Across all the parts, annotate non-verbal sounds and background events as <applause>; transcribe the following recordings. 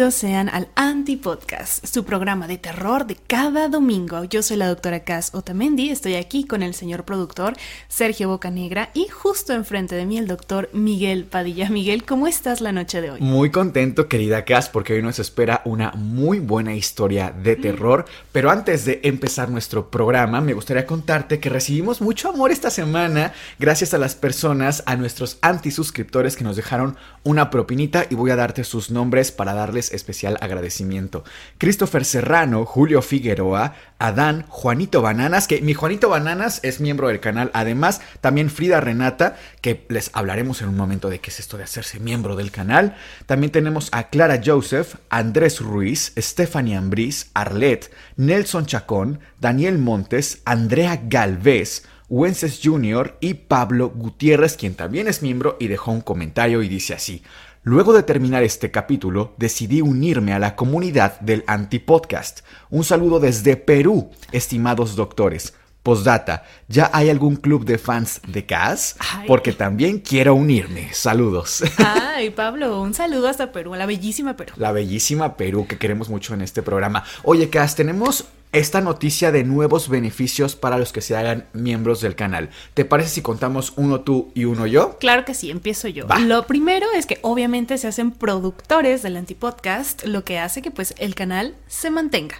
Bienvenidos sean al Anti-Podcast, su programa de terror de cada domingo. Yo soy la doctora Cass Otamendi, estoy aquí con el señor productor Sergio Bocanegra y justo enfrente de mí el doctor Miguel Padilla. Miguel, ¿cómo estás la noche de hoy? Muy contento, querida Cass, porque hoy nos espera una muy buena historia de terror. Pero antes de empezar nuestro programa, me gustaría contarte que recibimos mucho amor esta semana gracias a las personas, a nuestros anti-suscriptores que nos dejaron una propinita y voy a darte sus nombres para darles especial agradecimiento. Christopher Serrano, Julio Figueroa, Adán, Juanito Bananas, que mi Juanito Bananas es miembro del canal, además también Frida Renata, que les hablaremos en un momento de qué es esto de hacerse miembro del canal. También tenemos a Clara Joseph, Andrés Ruiz, Stephanie Ambriz, Arlet, Nelson Chacón, Daniel Montes, Andrea Galvez, Wences Jr. y Pablo Gutiérrez, quien también es miembro y dejó un comentario y dice así. Luego de terminar este capítulo, decidí unirme a la comunidad del Antipodcast. Un saludo desde Perú, estimados doctores. Postdata, ¿ya hay algún club de fans de Cass? Porque también quiero unirme. Saludos. <laughs> Ay, Pablo, un saludo hasta Perú, la bellísima Perú. La bellísima Perú que queremos mucho en este programa. Oye, Cass, tenemos esta noticia de nuevos beneficios para los que se hagan miembros del canal. ¿Te parece si contamos uno tú y uno yo? Claro que sí, empiezo yo. Lo primero es que obviamente se hacen productores del antipodcast, lo que hace que pues el canal se mantenga.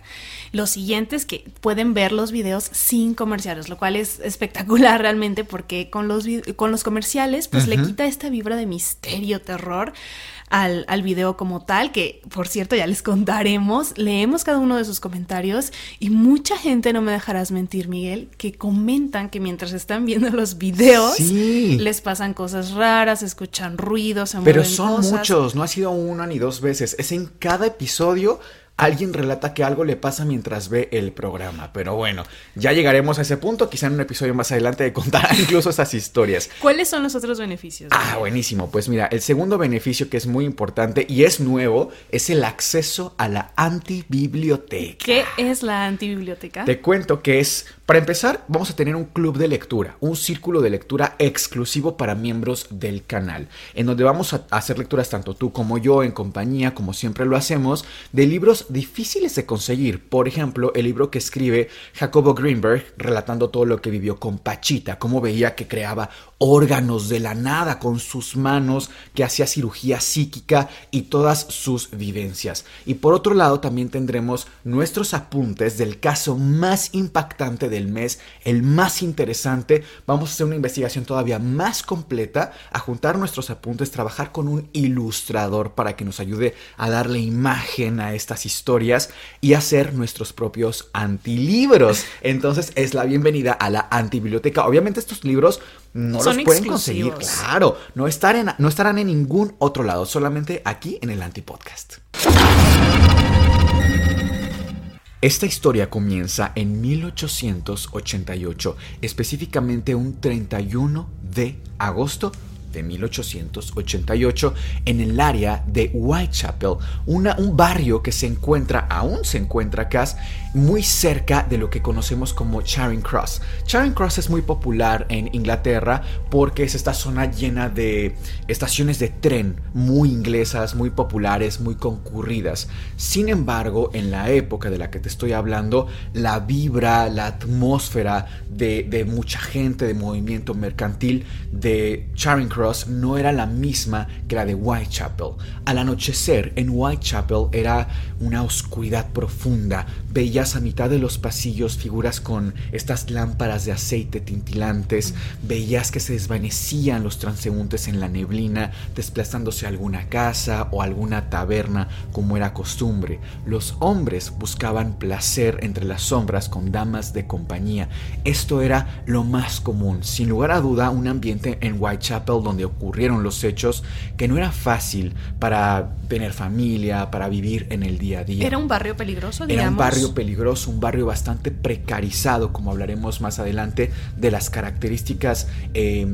Lo siguiente es que pueden ver los videos sin comerciales, lo cual es espectacular <laughs> realmente porque con los, con los comerciales pues le quita esta vibra de misterio, terror al, al video como tal, que por cierto ya les contaremos, leemos cada uno de sus comentarios y mucha gente, no me dejarás mentir Miguel, que comentan que mientras están viendo <laughs> los videos les pasan cosas raras, escuchan ruidos, se Pero son muchos, no ha sido una ni dos veces, es en cada episodio alguien relata que algo le pasa mientras ve el programa. Pero bueno, ya llegaremos a ese punto, quizá en un episodio más adelante de contar <laughs> incluso esas historias. ¿Cuáles son los otros beneficios? Ah, buenísimo. Pues mira, el segundo beneficio que es muy importante y es nuevo es el acceso a la antibiblioteca. ¿Qué es la antibiblioteca? Te cuento que es para empezar, vamos a tener un club de lectura, un círculo de lectura exclusivo para miembros del canal, en donde vamos a hacer lecturas tanto tú como yo en compañía, como siempre lo hacemos, de libros difíciles de conseguir. Por ejemplo, el libro que escribe Jacobo Greenberg relatando todo lo que vivió con Pachita, cómo veía que creaba órganos de la nada con sus manos, que hacía cirugía psíquica y todas sus vivencias. Y por otro lado, también tendremos nuestros apuntes del caso más impactante de mes, el más interesante. Vamos a hacer una investigación todavía más completa, a juntar nuestros apuntes, trabajar con un ilustrador para que nos ayude a darle imagen a estas historias y hacer nuestros propios antilibros. Entonces es la bienvenida a la antibiblioteca. Obviamente estos libros no los pueden conseguir, claro, no, no estarán en ningún otro lado, solamente aquí en el Antipodcast. Esta historia comienza en 1888, específicamente un 31 de agosto de 1888 en el área de Whitechapel, un barrio que se encuentra, aún se encuentra acá, muy cerca de lo que conocemos como Charing Cross. Charing Cross es muy popular en Inglaterra porque es esta zona llena de estaciones de tren muy inglesas, muy populares, muy concurridas. Sin embargo, en la época de la que te estoy hablando, la vibra, la atmósfera de, mucha gente, de movimiento mercantil de Charing Cross no era la misma que la de Whitechapel. Al anochecer en Whitechapel era una oscuridad profunda. Veías a mitad de los pasillos figuras con estas lámparas de aceite tintilantes. Veías que se desvanecían los transeúntes en la neblina, desplazándose a alguna casa o alguna taberna como era costumbre. Los hombres buscaban placer entre las sombras con damas de compañía. Esto era lo más común. Sin lugar a duda, un ambiente en Whitechapel donde ocurrieron los hechos que no era fácil para tener familia, para vivir en el día a día. Era un barrio peligroso, digamos. Era un barrio peligroso, un barrio bastante precarizado, como hablaremos más adelante, de las características eh,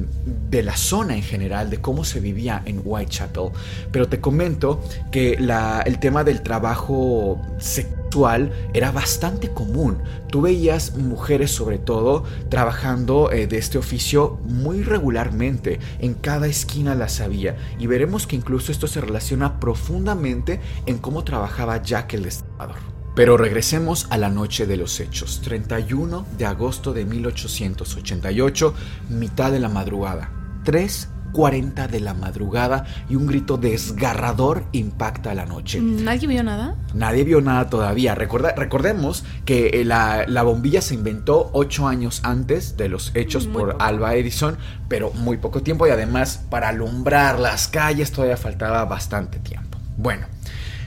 de la zona en general, de cómo se vivía en Whitechapel. Pero te comento que el tema del trabajo sexual era bastante común. Tú veías mujeres sobre todo trabajando eh, de este oficio muy regularmente. En cada esquina las había. Y veremos que incluso esto se relaciona profundamente en cómo trabajaba Jack el Destripador. Pero regresemos a la noche de los hechos, 31 de agosto de 1888, mitad de la madrugada. Tres 40 de la madrugada y un grito desgarrador impacta la noche. ¿Nadie vio nada? Nadie vio nada todavía. recordemos que eh, la, bombilla se inventó ocho años antes de los hechos por Alba Edison, pero muy poco tiempo y además para alumbrar las calles todavía faltaba bastante tiempo. Bueno,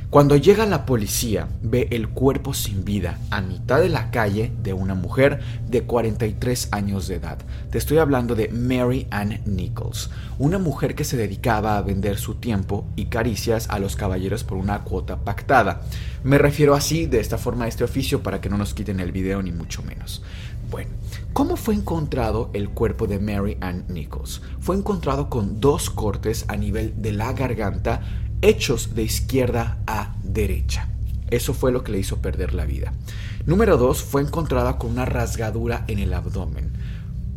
cuando llega la policía, ve el cuerpo sin vida a mitad de la calle de una mujer de 43 años de edad. Te estoy hablando de Mary Ann Nichols, una mujer que se dedicaba a vender su tiempo y caricias a los caballeros por una cuota pactada. Me refiero así, de esta forma, a este oficio para que no nos quiten el video ni mucho menos. Bueno, ¿cómo fue encontrado el cuerpo de Mary Ann Nichols? Fue encontrado con dos cortes a nivel de la garganta hechos de izquierda a derecha. Eso fue lo que le hizo perder la vida. Número 2 fue encontrada con una rasgadura en el abdomen.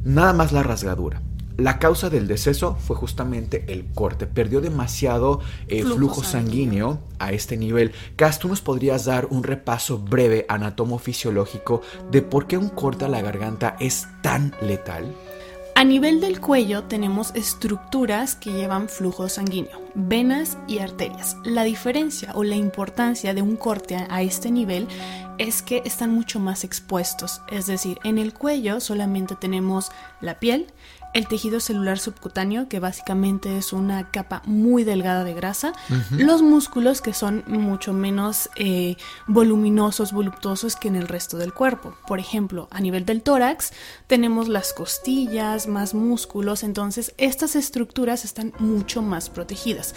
Nada más la rasgadura. La causa del deceso fue justamente el corte. Perdió demasiado eh, flujo, sanguíneo. a este nivel. Cas, ¿tú nos podrías dar un repaso breve anatomofisiológico de por qué un corte a la garganta es tan letal? A nivel del cuello tenemos estructuras que llevan flujo sanguíneo, venas y arterias. La diferencia o la importancia de un corte a este nivel es que están mucho más expuestos, es decir, en el cuello solamente tenemos la piel, el tejido celular subcutáneo, que básicamente es una capa muy delgada de grasa, los músculos, que son mucho menos eh, voluminosos, voluptuosos que en el resto del cuerpo. Por ejemplo, a nivel del tórax tenemos las costillas, más músculos, entonces estas estructuras están mucho más protegidas.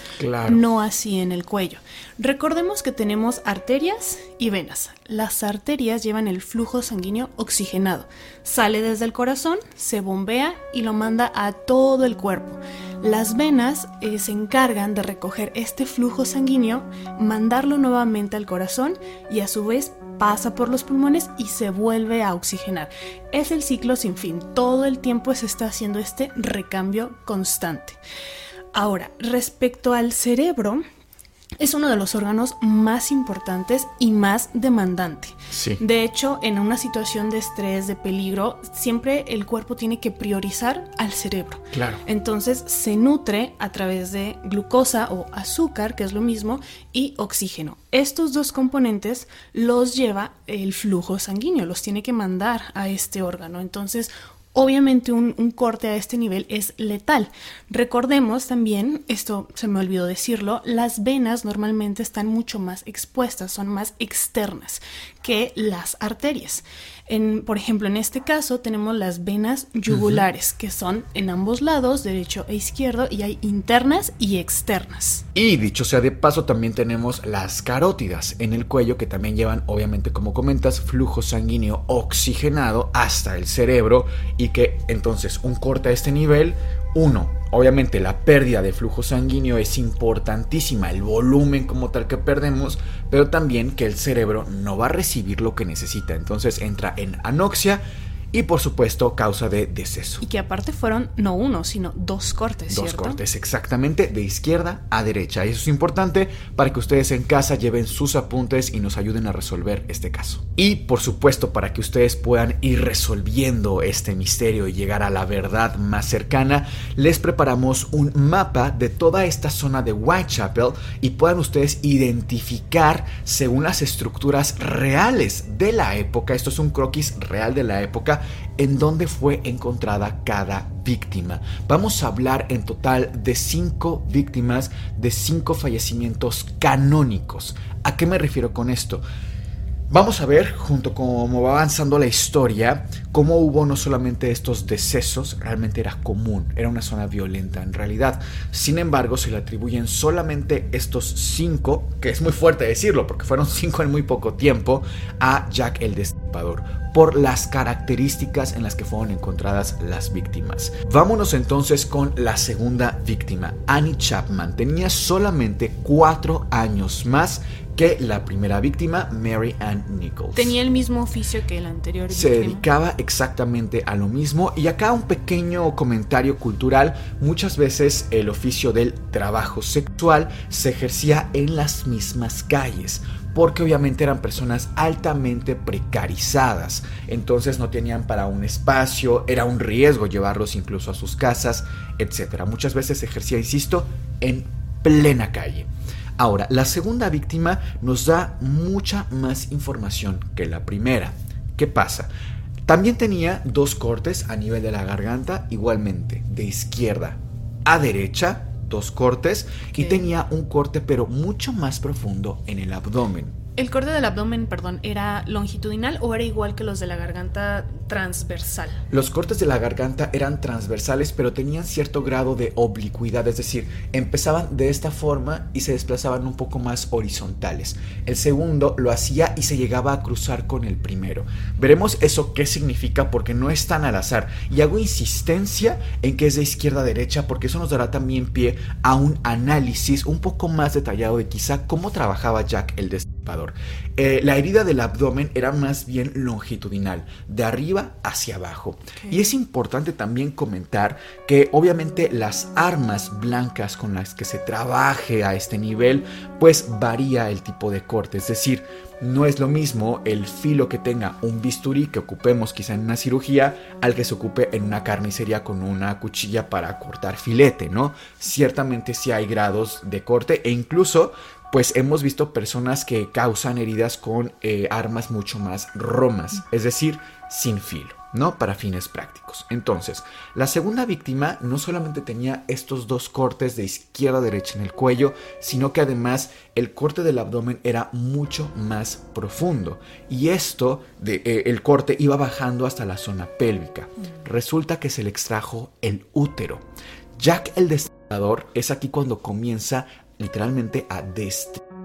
No así en el cuello. Recordemos que tenemos arterias y venas. Las arterias llevan el flujo sanguíneo oxigenado. Sale desde el corazón, se bombea y lo manda a todo el cuerpo. Las venas eh, se encargan de recoger este flujo sanguíneo, mandarlo nuevamente al corazón y a su vez pasa por los pulmones y se vuelve a oxigenar. Es el ciclo sin fin. Todo el tiempo se está haciendo este recambio constante. Ahora, respecto al cerebro, es uno de los órganos más importantes y más demandante. De hecho, en una situación de estrés, de peligro, siempre el cuerpo tiene que priorizar al cerebro. Claro. Entonces se nutre a través de glucosa o azúcar, que es lo mismo, y oxígeno. Estos dos componentes los lleva el flujo sanguíneo, los tiene que mandar a este órgano. Entonces, Obviamente un, corte a este nivel es letal. Recordemos también, esto se me olvidó decirlo, las venas normalmente están mucho más expuestas, son más externas que las arterias. En, por ejemplo, en este caso tenemos las venas yugulares, que son en ambos lados, derecho e izquierdo, y hay internas y externas. Y dicho sea de paso, también tenemos las carótidas en el cuello, que también llevan, obviamente, como comentas, flujo sanguíneo oxigenado hasta el cerebro, y que entonces un corte a este nivel uno, obviamente la pérdida de flujo sanguíneo es importantísima, el volumen como tal que perdemos, pero también que el cerebro no va a recibir lo que necesita, entonces entra en anoxia y por supuesto causa de deceso. Y que aparte fueron no uno, sino dos cortes. Dos cortes, exactamente, de izquierda a derecha. Y eso es importante para que ustedes en casa lleven sus apuntes y nos ayuden a resolver este caso. Y por supuesto para que ustedes puedan ir resolviendo este misterio y llegar a la verdad más cercana, les preparamos un mapa de toda esta zona de Whitechapel y puedan ustedes identificar según las estructuras reales de la época, esto es un croquis real de la época, en donde fue encontrada cada víctima. Vamos a hablar en total de cinco víctimas, de cinco fallecimientos canónicos. ¿A qué me refiero con esto? Vamos a ver, junto con cómo va avanzando la historia, cómo hubo no solamente estos decesos, realmente era común, era una zona violenta en realidad. Sin embargo, se le atribuyen solamente estos cinco, que es muy fuerte decirlo, porque fueron cinco en muy poco tiempo, a Jack el Destripador, por las características en las que fueron encontradas las víctimas. Vámonos entonces con la segunda víctima, Annie Chapman. Tenía solamente cuatro años más que la primera víctima, Mary Ann Nichols. Tenía el mismo oficio que el anterior. Se dedicaba exactamente a lo mismo y acá un pequeño comentario cultural, muchas veces el oficio del trabajo sexual se ejercía en las mismas calles porque obviamente eran personas altamente precarizadas, entonces no tenían para un espacio, era un riesgo llevarlos incluso a sus casas, etc. Muchas veces se ejercía, insisto, en plena calle. Ahora, la segunda víctima nos da mucha más información que la primera. ¿Qué pasa? También tenía dos cortes a nivel de la garganta, igualmente, de izquierda a derecha, dos cortes, y tenía un corte pero mucho más profundo en el abdomen. ¿El corte del abdomen, perdón, era longitudinal o era igual que los de la garganta transversal? Los cortes de la garganta eran transversales, pero tenían cierto grado de oblicuidad, es decir, empezaban de esta forma y se desplazaban un poco más horizontales. El segundo lo hacía y se llegaba a cruzar con el primero. Veremos eso qué significa porque no es tan al azar. Y hago insistencia en que es de izquierda a derecha porque eso nos dará también pie a un análisis un poco más detallado de quizá cómo trabajaba Jack el eh, la herida del abdomen era más bien longitudinal, de arriba hacia abajo. Y es importante también comentar que obviamente las armas blancas con las que se trabaje a este nivel, pues varía el tipo de corte. Es decir, no es lo mismo el filo que tenga un bisturí que ocupemos quizá en una cirugía al que se ocupe en una carnicería con una cuchilla para cortar filete, ¿no? Ciertamente sí hay grados de corte e incluso pues hemos visto personas que causan heridas con eh, armas mucho más romas, es decir, sin filo. ¿no? Para fines prácticos. Entonces, la segunda víctima no solamente tenía estos dos cortes de izquierda a derecha en el cuello, sino que además el corte del abdomen era mucho más profundo. Y esto, de, eh, el corte iba bajando hasta la zona pélvica. Resulta que se le extrajo el útero. Jack el Destripador es aquí cuando comienza literalmente a destripar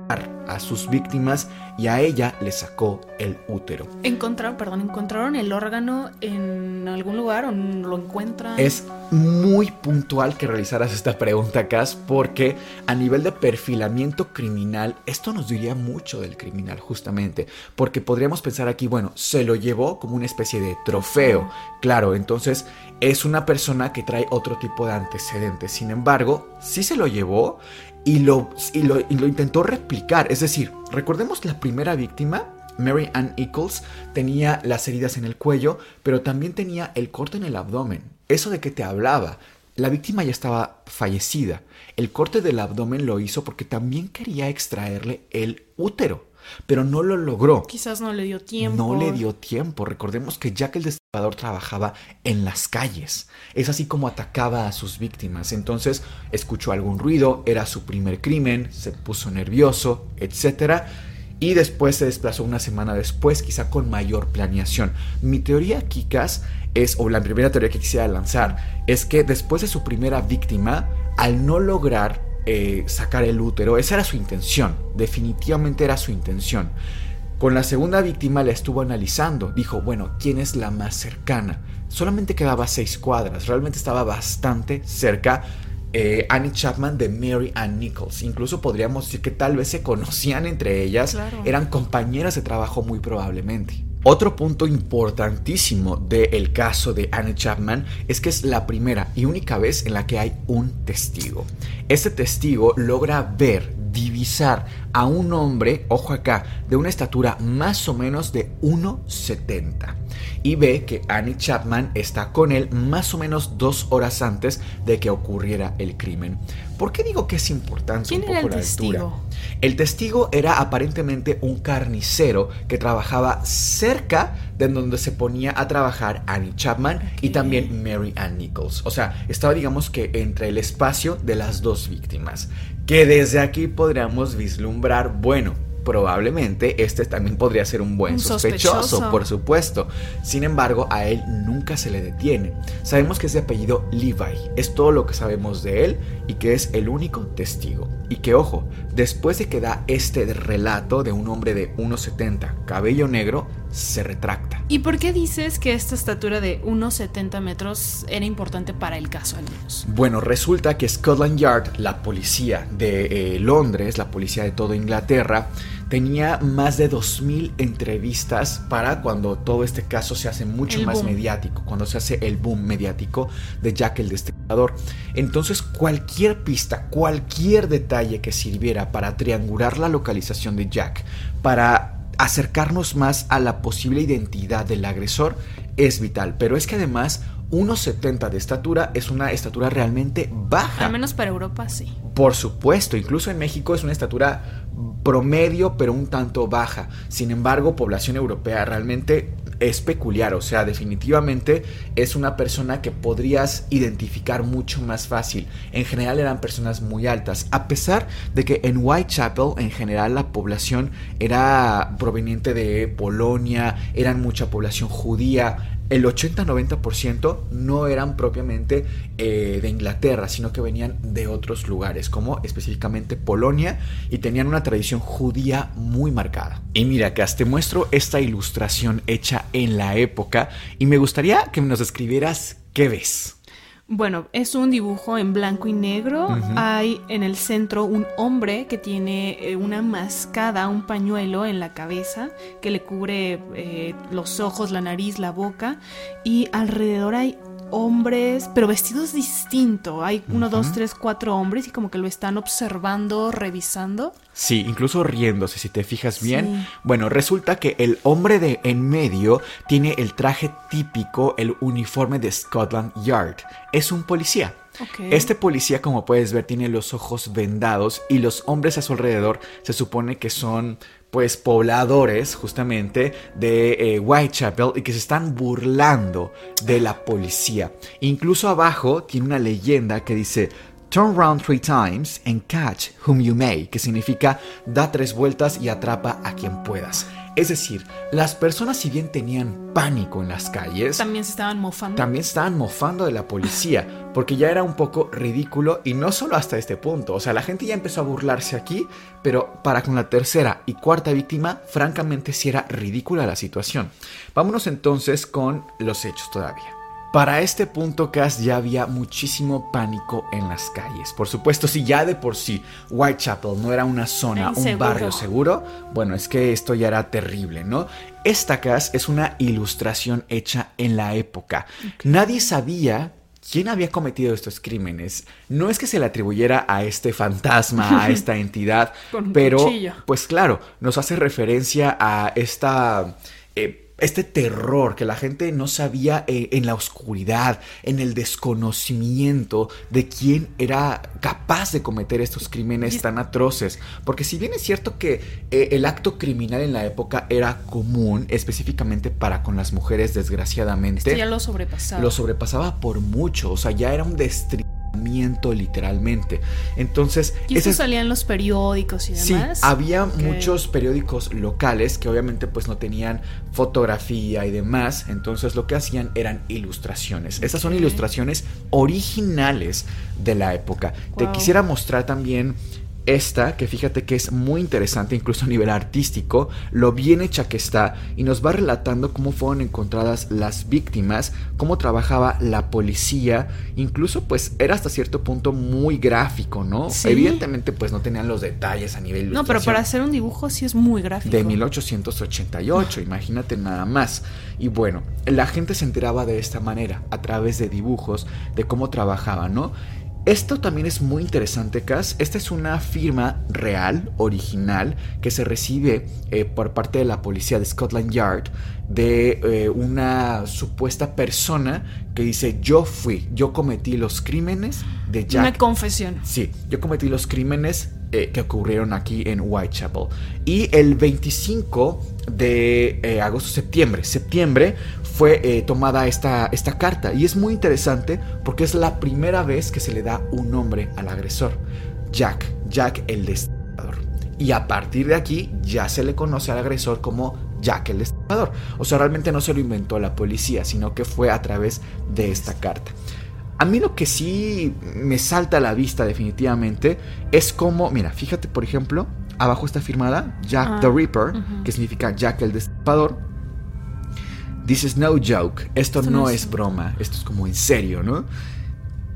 a sus víctimas y a ella le sacó el útero. Encontraron, perdón, encontraron el órgano en algún lugar o lo encuentran. Es muy puntual que realizaras esta pregunta, Cass, porque a nivel de perfilamiento criminal, esto nos diría mucho del criminal, justamente, porque podríamos pensar aquí, bueno, se lo llevó como una especie de trofeo. Claro, entonces es una persona que trae otro tipo de antecedentes. Sin embargo, sí se lo llevó y lo, y lo, intentó replicar. Es decir, recordemos la primera víctima, Mary Ann Eccles, tenía las heridas en el cuello, pero también tenía el corte en el abdomen. Eso de que te hablaba. La víctima ya estaba fallecida. El corte del abdomen lo hizo porque también quería extraerle el útero pero no lo logró. Quizás no le dio tiempo. No le dio tiempo. Recordemos que Jack el Destripador trabajaba en las calles. Es así como atacaba a sus víctimas. Entonces escuchó algún ruido, era su primer crimen, se puso nervioso, etc. Y después se desplazó una semana después, quizá con mayor planeación. Mi teoría, Kikas, es, o la primera teoría que quisiera lanzar, es que después de su primera víctima, al no lograr eh, sacar el útero. Esa era su intención, definitivamente era su intención. Con la segunda víctima la estuvo analizando. Dijo, bueno, ¿quién es la más cercana? Solamente quedaba seis cuadras, realmente estaba bastante cerca. Eh, Annie Chapman de Mary Ann Nichols. Incluso podríamos decir que tal vez se conocían entre ellas, eran compañeras de trabajo muy probablemente. Otro punto importantísimo del caso de Annie Chapman es que es la primera y única vez en la que hay un testigo. Este testigo logra ver, divisar a un hombre, ojo acá, de una estatura más o menos de 1,70 y ve que Annie Chapman está con él más o menos dos horas antes de que ocurriera el crimen. ¿Por qué digo que es importante ¿Quién un poco era el la testigo? altura? El testigo era aparentemente un carnicero que trabajaba cerca de donde se ponía a trabajar Annie Chapman y también Mary Ann Nichols. O sea, estaba digamos que entre el espacio de las dos víctimas. Que desde aquí podríamos vislumbrar, bueno, probablemente este también podría ser un buen Un sospechoso, sospechoso. por supuesto. Sin embargo, a él nunca se le detiene. Sabemos que es de apellido Levi, es todo lo que sabemos de él y que es el único testigo. Y que ojo, después de que da este relato de un hombre de 1,70, cabello negro, se retracta. ¿Y por qué dices que esta estatura de unos 70 metros era importante para el caso al menos? Bueno, resulta que Scotland Yard, la policía de eh, Londres, la policía de toda Inglaterra, tenía más de 2.000 entrevistas para cuando todo este caso se hace mucho El más boom. mediático, cuando se hace el boom mediático de Jack el Destripador. Entonces, cualquier pista, cualquier detalle que sirviera para triangular la localización de Jack, para acercarnos más a la posible identidad del agresor, es vital. Pero es que además, 1,70 de estatura es una estatura realmente baja. Al menos para Europa sí. Por supuesto, incluso en México es una estatura promedio, pero un tanto baja. Sin embargo, población europea realmente es peculiar, o sea, definitivamente es una persona que podrías identificar mucho más fácil. En general eran personas muy altas, a pesar de que en Whitechapel en general la población era proveniente de Polonia, eran mucha población judía, el 80-90% no eran propiamente eh, de Inglaterra, sino que venían de otros lugares, como específicamente Polonia, y tenían una tradición judía muy marcada. Y mira, que te muestro esta ilustración hecha en la época, y me gustaría que nos describieras qué ves. Bueno, es un dibujo en blanco y negro. Hay en el centro un hombre que tiene eh, una mascada, un pañuelo en la cabeza que le cubre eh, los ojos, la nariz, la boca. Y alrededor hay hombres, pero vestidos distinto. Hay uno, dos, tres, cuatro hombres y como que lo están observando, revisando. Sí, incluso riéndose, si te fijas bien. Sí. Bueno, resulta que el hombre de en medio tiene el traje típico, el uniforme de Scotland Yard. Es un policía. Este policía, como puedes ver, tiene los ojos vendados y los hombres a su alrededor se supone que son pues pobladores justamente de eh, Whitechapel y que se están burlando de la policía. Incluso abajo tiene una leyenda que dice Turn round three times and catch whom you may, que significa da tres vueltas y atrapa a quien puedas. Es decir, las personas si bien tenían pánico en las calles, También se estaban mofando. también estaban mofando de la policía, porque ya era un poco ridículo y no solo hasta este punto, o sea, la gente ya empezó a burlarse aquí, pero para con la tercera y cuarta víctima, francamente sí era ridícula la situación. Vámonos entonces con los hechos todavía. Para este punto, Cass, ya había muchísimo pánico en las calles. Por supuesto, si ya de por sí Whitechapel no era una zona, un barrio seguro, bueno, es que esto ya era terrible, ¿no? Esta Cass es una ilustración hecha en la época. Nadie sabía quién había cometido estos crímenes. No es que se le atribuyera a este fantasma, a <laughs> esta entidad, pero cuchillo. pues claro, nos hace referencia a esta... eh, este terror que la gente no sabía eh, en la oscuridad, en el desconocimiento de quién era capaz de cometer estos crímenes tan atroces. Porque si bien es cierto que eh, el acto criminal en la época era común, específicamente para con las mujeres, desgraciadamente, Esto ya lo sobrepasaba. lo sobrepasaba por mucho. O sea, ya era un destriamiento literalmente. Entonces, y esto ese es- salía en los periódicos y Sí, demás. había Ok. muchos periódicos locales que obviamente pues no tenían fotografía y demás, entonces lo que hacían eran ilustraciones. Estas son Ok. ilustraciones originales de la época. Te quisiera mostrar también esta, que fíjate que es muy interesante incluso a nivel artístico, lo bien hecha que está y nos va relatando cómo fueron encontradas las víctimas, cómo trabajaba la policía, incluso pues era hasta cierto punto muy gráfico, ¿no? Evidentemente pues no tenían los detalles a nivel... No, pero para hacer un dibujo sí es muy gráfico. De 1888, imagínate nada más. Y bueno, la gente se enteraba de esta manera, a través de dibujos, de cómo trabajaba, ¿no? Esto también es muy interesante, Cass. Esta es una firma real, original, que se recibe eh, por parte de la policía de Scotland Yard de eh, una supuesta persona que dice yo fui, yo cometí los crímenes de Jack. Una confesión. Sí, yo cometí los crímenes eh, que ocurrieron aquí en Whitechapel. Y el 25 de agosto, septiembre, septiembre fue eh, tomada esta, esta carta. Y es muy interesante porque es la primera vez que se le da un nombre al agresor. Jack, Jack el Destripador. Y a partir de aquí ya se le conoce al agresor como Jack el Destripador. O sea, realmente no se lo inventó la policía, sino que fue a través de esta carta. A mí lo que sí me salta a la vista definitivamente es como, mira, fíjate por ejemplo, abajo está firmada Jack the ah, Ripper, que significa Jack el Destripador dices, no joke, esto, no, es broma, esto es como en serio, ¿no?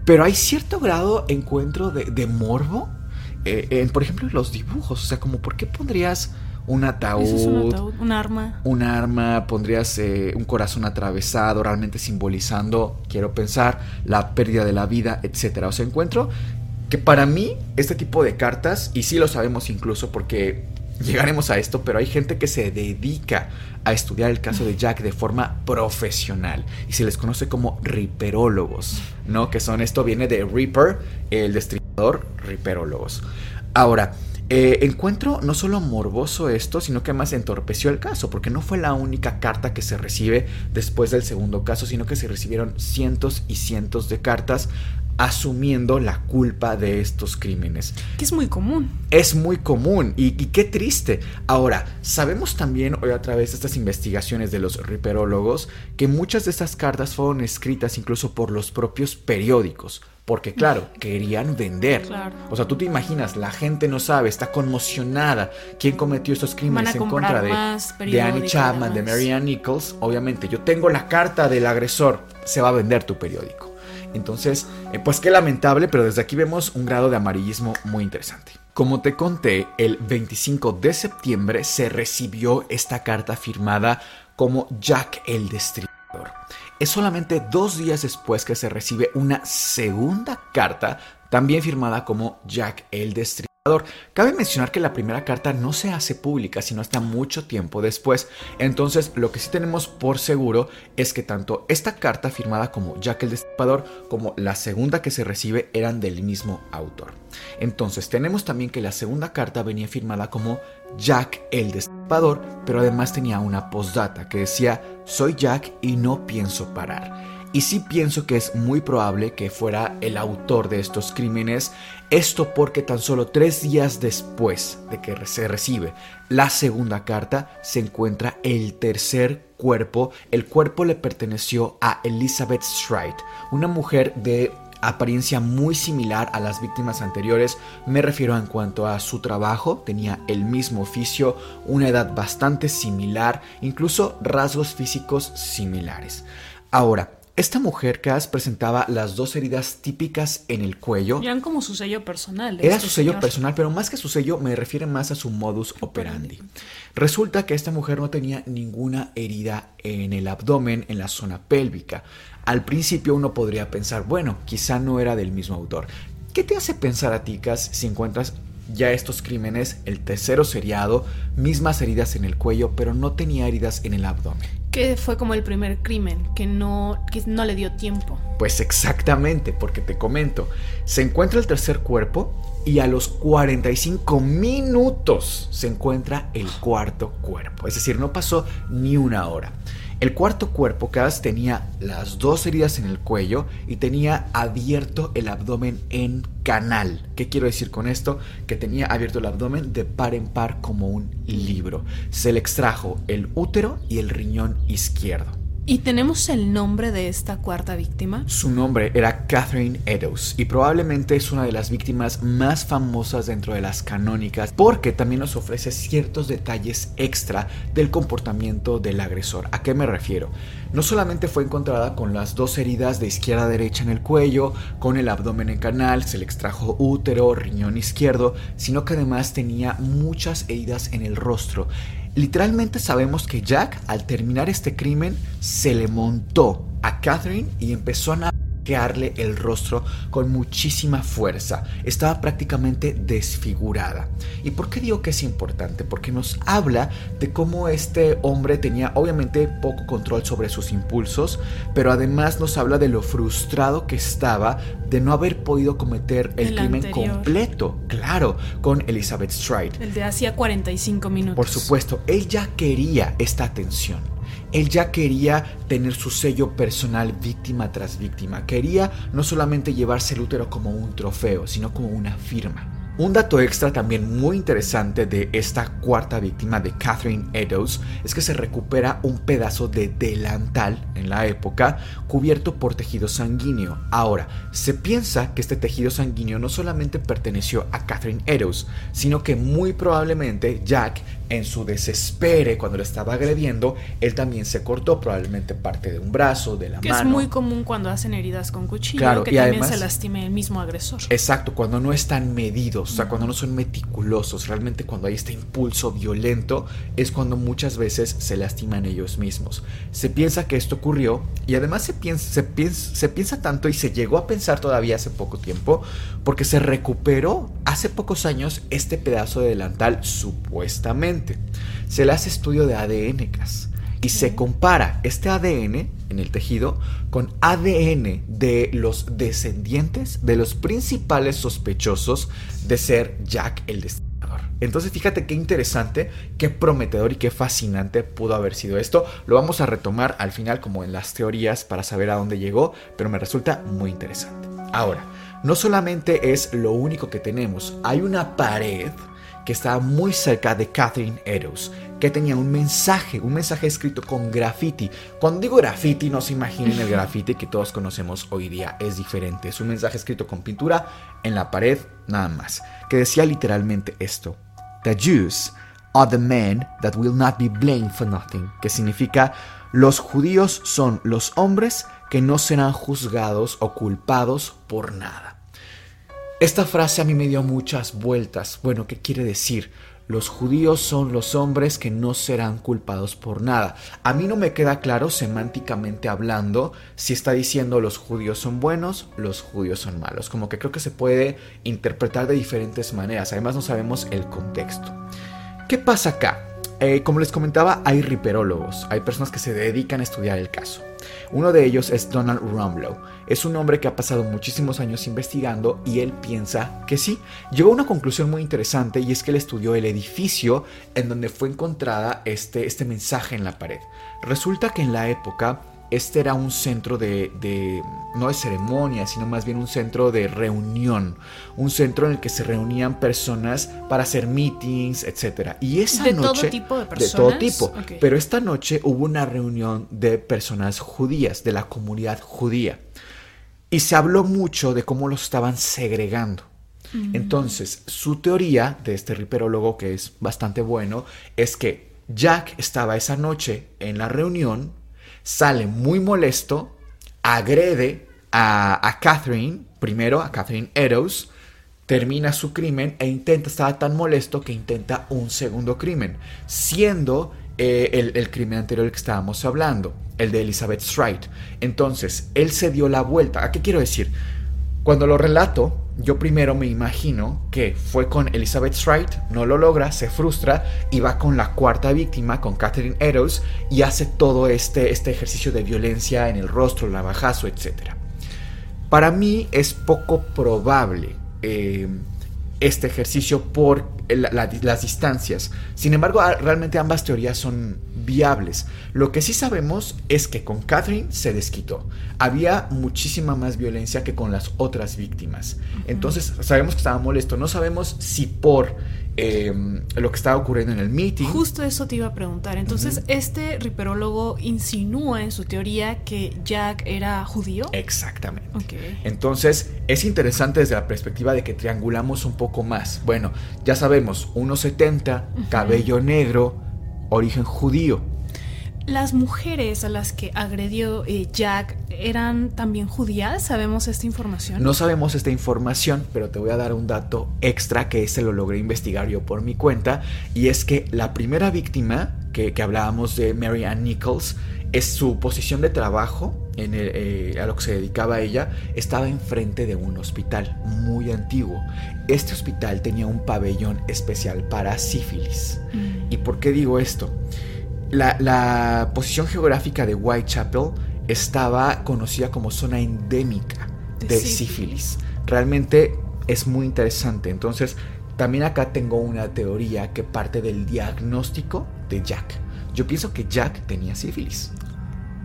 Pero hay cierto grado encuentro de, morbo, eh, en, por ejemplo, en los dibujos, o sea, como, ¿por qué pondrías un ataúd, un, arma. Un arma, pondrías eh, un corazón atravesado, realmente simbolizando, quiero pensar, la pérdida de la vida, etcétera. O sea, encuentro que para mí este tipo de cartas, y sí lo sabemos incluso porque llegaremos a esto, pero hay gente que se dedica a estudiar el caso de Jack de forma profesional y se les conoce como riperólogos, ¿no? Que son, esto viene de Reaper, el destripador, riperólogos. Ahora, eh, encuentro no solo morboso esto, sino que además entorpeció el caso, porque no fue la única carta que se recibe después del segundo caso, sino que se recibieron cientos y cientos de cartas asumiendo la culpa de estos crímenes. Que es muy común. Es muy común y, qué triste. Ahora, sabemos también hoy a través de estas investigaciones de los riperólogos que muchas de estas cartas fueron escritas incluso por los propios periódicos. Porque claro, querían vender. O sea, tú te imaginas, la gente no sabe, está conmocionada. ¿Quién cometió estos crímenes en contra de, de Annie Chapman, de Marianne Nichols? Obviamente, yo tengo la carta del agresor, se va a vender tu periódico. Entonces, eh, pues qué lamentable, pero desde aquí vemos un grado de amarillismo muy interesante. Como te conté, el 25 de septiembre se recibió esta carta firmada como Jack el Destripador. Es solamente dos días después que se recibe una segunda carta, también firmada como Jack el Destripador Cabe mencionar que la primera carta no se hace pública, sino hasta mucho tiempo después. Entonces, lo que sí tenemos por seguro es que tanto esta carta firmada como Jack el Destripador como la segunda que se recibe eran del mismo autor. Entonces, tenemos también que la segunda carta venía firmada como Jack el Destripador, pero además tenía una postdata que decía: Soy Jack y no pienso parar. Y sí pienso que es muy probable que fuera el autor de estos crímenes, esto porque tan solo tres días después de que se recibe la segunda carta se encuentra el tercer cuerpo. El cuerpo le perteneció a Elizabeth Stride, una mujer de apariencia muy similar a las víctimas anteriores. Me refiero en cuanto a su trabajo, tenía el mismo oficio, una edad bastante similar, incluso rasgos físicos similares. Ahora, esta mujer, Cass, presentaba las dos heridas típicas en el cuello. Eran como su sello personal. Era este su sello personal, pero más que su sello me refiere más a su modus operandi. Resulta que esta mujer no tenía ninguna herida en el abdomen, en la zona pélvica. Al principio uno podría pensar, bueno, quizá no era del mismo autor. ¿Qué te hace pensar a ti, Cass, si encuentras ya estos crímenes, el tercero seriado, mismas heridas en el cuello, pero no tenía heridas en el abdomen. Que fue como el primer crimen, que no, que no le dio tiempo. Pues exactamente, porque te comento, se encuentra el tercer cuerpo y a los 45 minutos se encuentra el cuarto cuerpo. Es decir, no pasó ni una hora. El cuarto cuerpo, Cass, tenía las dos heridas en el cuello y tenía abierto el abdomen en canal. ¿Qué quiero decir con esto? Que tenía abierto el abdomen de par en par como un libro. Se le extrajo el útero y el riñón izquierdo. ¿Y tenemos el nombre de esta cuarta víctima? Su nombre era Catherine Eddowes y probablemente es una de las víctimas más famosas dentro de las canónicas porque también nos ofrece ciertos detalles extra del comportamiento del agresor. ¿A qué me refiero? No solamente fue encontrada con las dos heridas de izquierda a derecha en el cuello, con el abdomen en canal, se le extrajo útero, riñón izquierdo, sino que además tenía muchas heridas en el rostro. Literalmente sabemos que Jack, al terminar este crimen, se le montó a Catherine y empezó a el rostro con muchísima fuerza. Estaba prácticamente desfigurada. ¿Y por qué digo que es importante? Porque nos habla de cómo este hombre tenía obviamente poco control sobre sus impulsos, pero además nos habla de lo frustrado que estaba de no haber podido cometer el, crimen completo. Claro, con Elizabeth Stride. El de hacía 45 minutos. Por supuesto, él ya quería esta atención. Él ya quería tener su sello personal víctima tras víctima. Quería no solamente llevarse el útero como un trofeo, sino como una firma. Un dato extra también muy interesante de esta cuarta víctima de Catherine Eddowes es que se recupera un pedazo de delantal en la época cubierto por tejido sanguíneo. Ahora, se piensa que este tejido sanguíneo no solamente perteneció a Catherine Eddowes, sino que muy probablemente Jack en su desespere cuando le estaba agrediendo, él también se cortó probablemente parte de un brazo, de la que mano. Es muy común cuando hacen heridas con cuchillo, claro, que y también se lastime el mismo agresor. Exacto, cuando no están medidos, o sea, cuando no son meticulosos, realmente cuando hay este impulso violento, es cuando muchas veces se lastiman ellos mismos. Se piensa que esto ocurrió y además se piensa, tanto y se llegó a pensar todavía hace poco tiempo, porque se recuperó hace pocos años este pedazo de delantal supuestamente se le hace estudio de ADN y se compara este ADN en el tejido con ADN de los descendientes de los principales sospechosos de ser Jack el Destripador. Entonces fíjate qué interesante, qué prometedor y qué fascinante pudo haber sido esto. Lo vamos a retomar al final como en las teorías para saber a dónde llegó, pero me resulta muy interesante. Ahora, no solamente es lo único que tenemos, hay una pared que estaba muy cerca de Catherine Eddowes, que tenía un mensaje, un mensaje escrito con graffiti. Cuando digo graffiti, no se imaginen el graffiti que todos conocemos hoy día, es diferente. Es un mensaje escrito con pintura en la pared, nada más, que decía literalmente esto: The Jews are the men that will not be blamed for nothing, que significa los judíos son los hombres que no serán juzgados o culpados por nada. Esta frase a mí me dio muchas vueltas. Bueno, ¿qué quiere decir? Los judíos son los hombres que no serán culpados por nada. A mí no me queda claro semánticamente hablando si está diciendo los judíos son buenos, los judíos son malos. Como que creo que se puede interpretar de diferentes maneras. Además no sabemos el contexto. ¿Qué pasa acá? Eh, como les comentaba, hay riperólogos, hay personas que se dedican a estudiar el caso. Uno de ellos es Donald Rumlow. Es un hombre que ha pasado muchísimos años investigando y él piensa que sí. Llegó a una conclusión muy interesante y es que él estudió el edificio en donde fue encontrada este, este mensaje en la pared. Resulta que en la época este era un centro de, no de ceremonia, sino más bien un centro de reunión, un centro en el que se reunían personas para hacer meetings, etc. Y esa ¿De noche... todo tipo de personas? De todo tipo. Pero esta noche hubo una reunión de personas judías, de la comunidad judía. Y se habló mucho de cómo los estaban segregando. Mm. Entonces, su teoría de este riperólogo, que es bastante bueno, es que Jack estaba esa noche en la reunión sale muy molesto, agrede a, Catherine, primero a Catherine Eddowes, termina su crimen e intenta, estaba tan molesto que intenta un segundo crimen, siendo eh, el, crimen anterior del que estábamos hablando, el de Elizabeth Stride. Entonces, él se dio la vuelta. ¿A qué quiero decir? Cuando lo relato, yo primero me imagino que fue con Elizabeth Stride, no lo logra, se frustra y va con la cuarta víctima, con Catherine Eddowes, y hace todo este, este ejercicio de violencia en el rostro, el navajazo, etc. Para mí es poco probable eh, este ejercicio por las distancias. Sin embargo, realmente ambas teorías son viables. Lo que sí sabemos es que con Catherine se desquitó. Había muchísima más violencia que con las otras víctimas. Entonces sabemos que estaba molesto. No sabemos si por em, lo que estaba ocurriendo en el meeting. Justo eso te iba a preguntar. Entonces, este riperólogo insinúa en su teoría que Jack era judío. Exactamente. Entonces, es interesante desde la perspectiva de que triangulamos un poco más. Bueno, ya sabemos, 1,70, cabello negro, origen judío. ¿Las mujeres a las que agredió eh, Jack eran también judías? ¿Sabemos esta información? No sabemos esta información, pero te voy a dar un dato extra que ese lo logré investigar yo por mi cuenta, y es que la primera víctima que, hablábamos de Mary Ann Nichols, es su posición de trabajo en eh, a lo que se dedicaba ella, estaba enfrente de un hospital muy antiguo. Este hospital tenía un pabellón especial para sífilis. Mm. ¿Y por qué digo esto? La, posición geográfica de Whitechapel estaba conocida como zona endémica de sífilis. Realmente es muy interesante. Entonces, también acá tengo una teoría que parte del diagnóstico de Jack. Yo pienso que Jack tenía sífilis.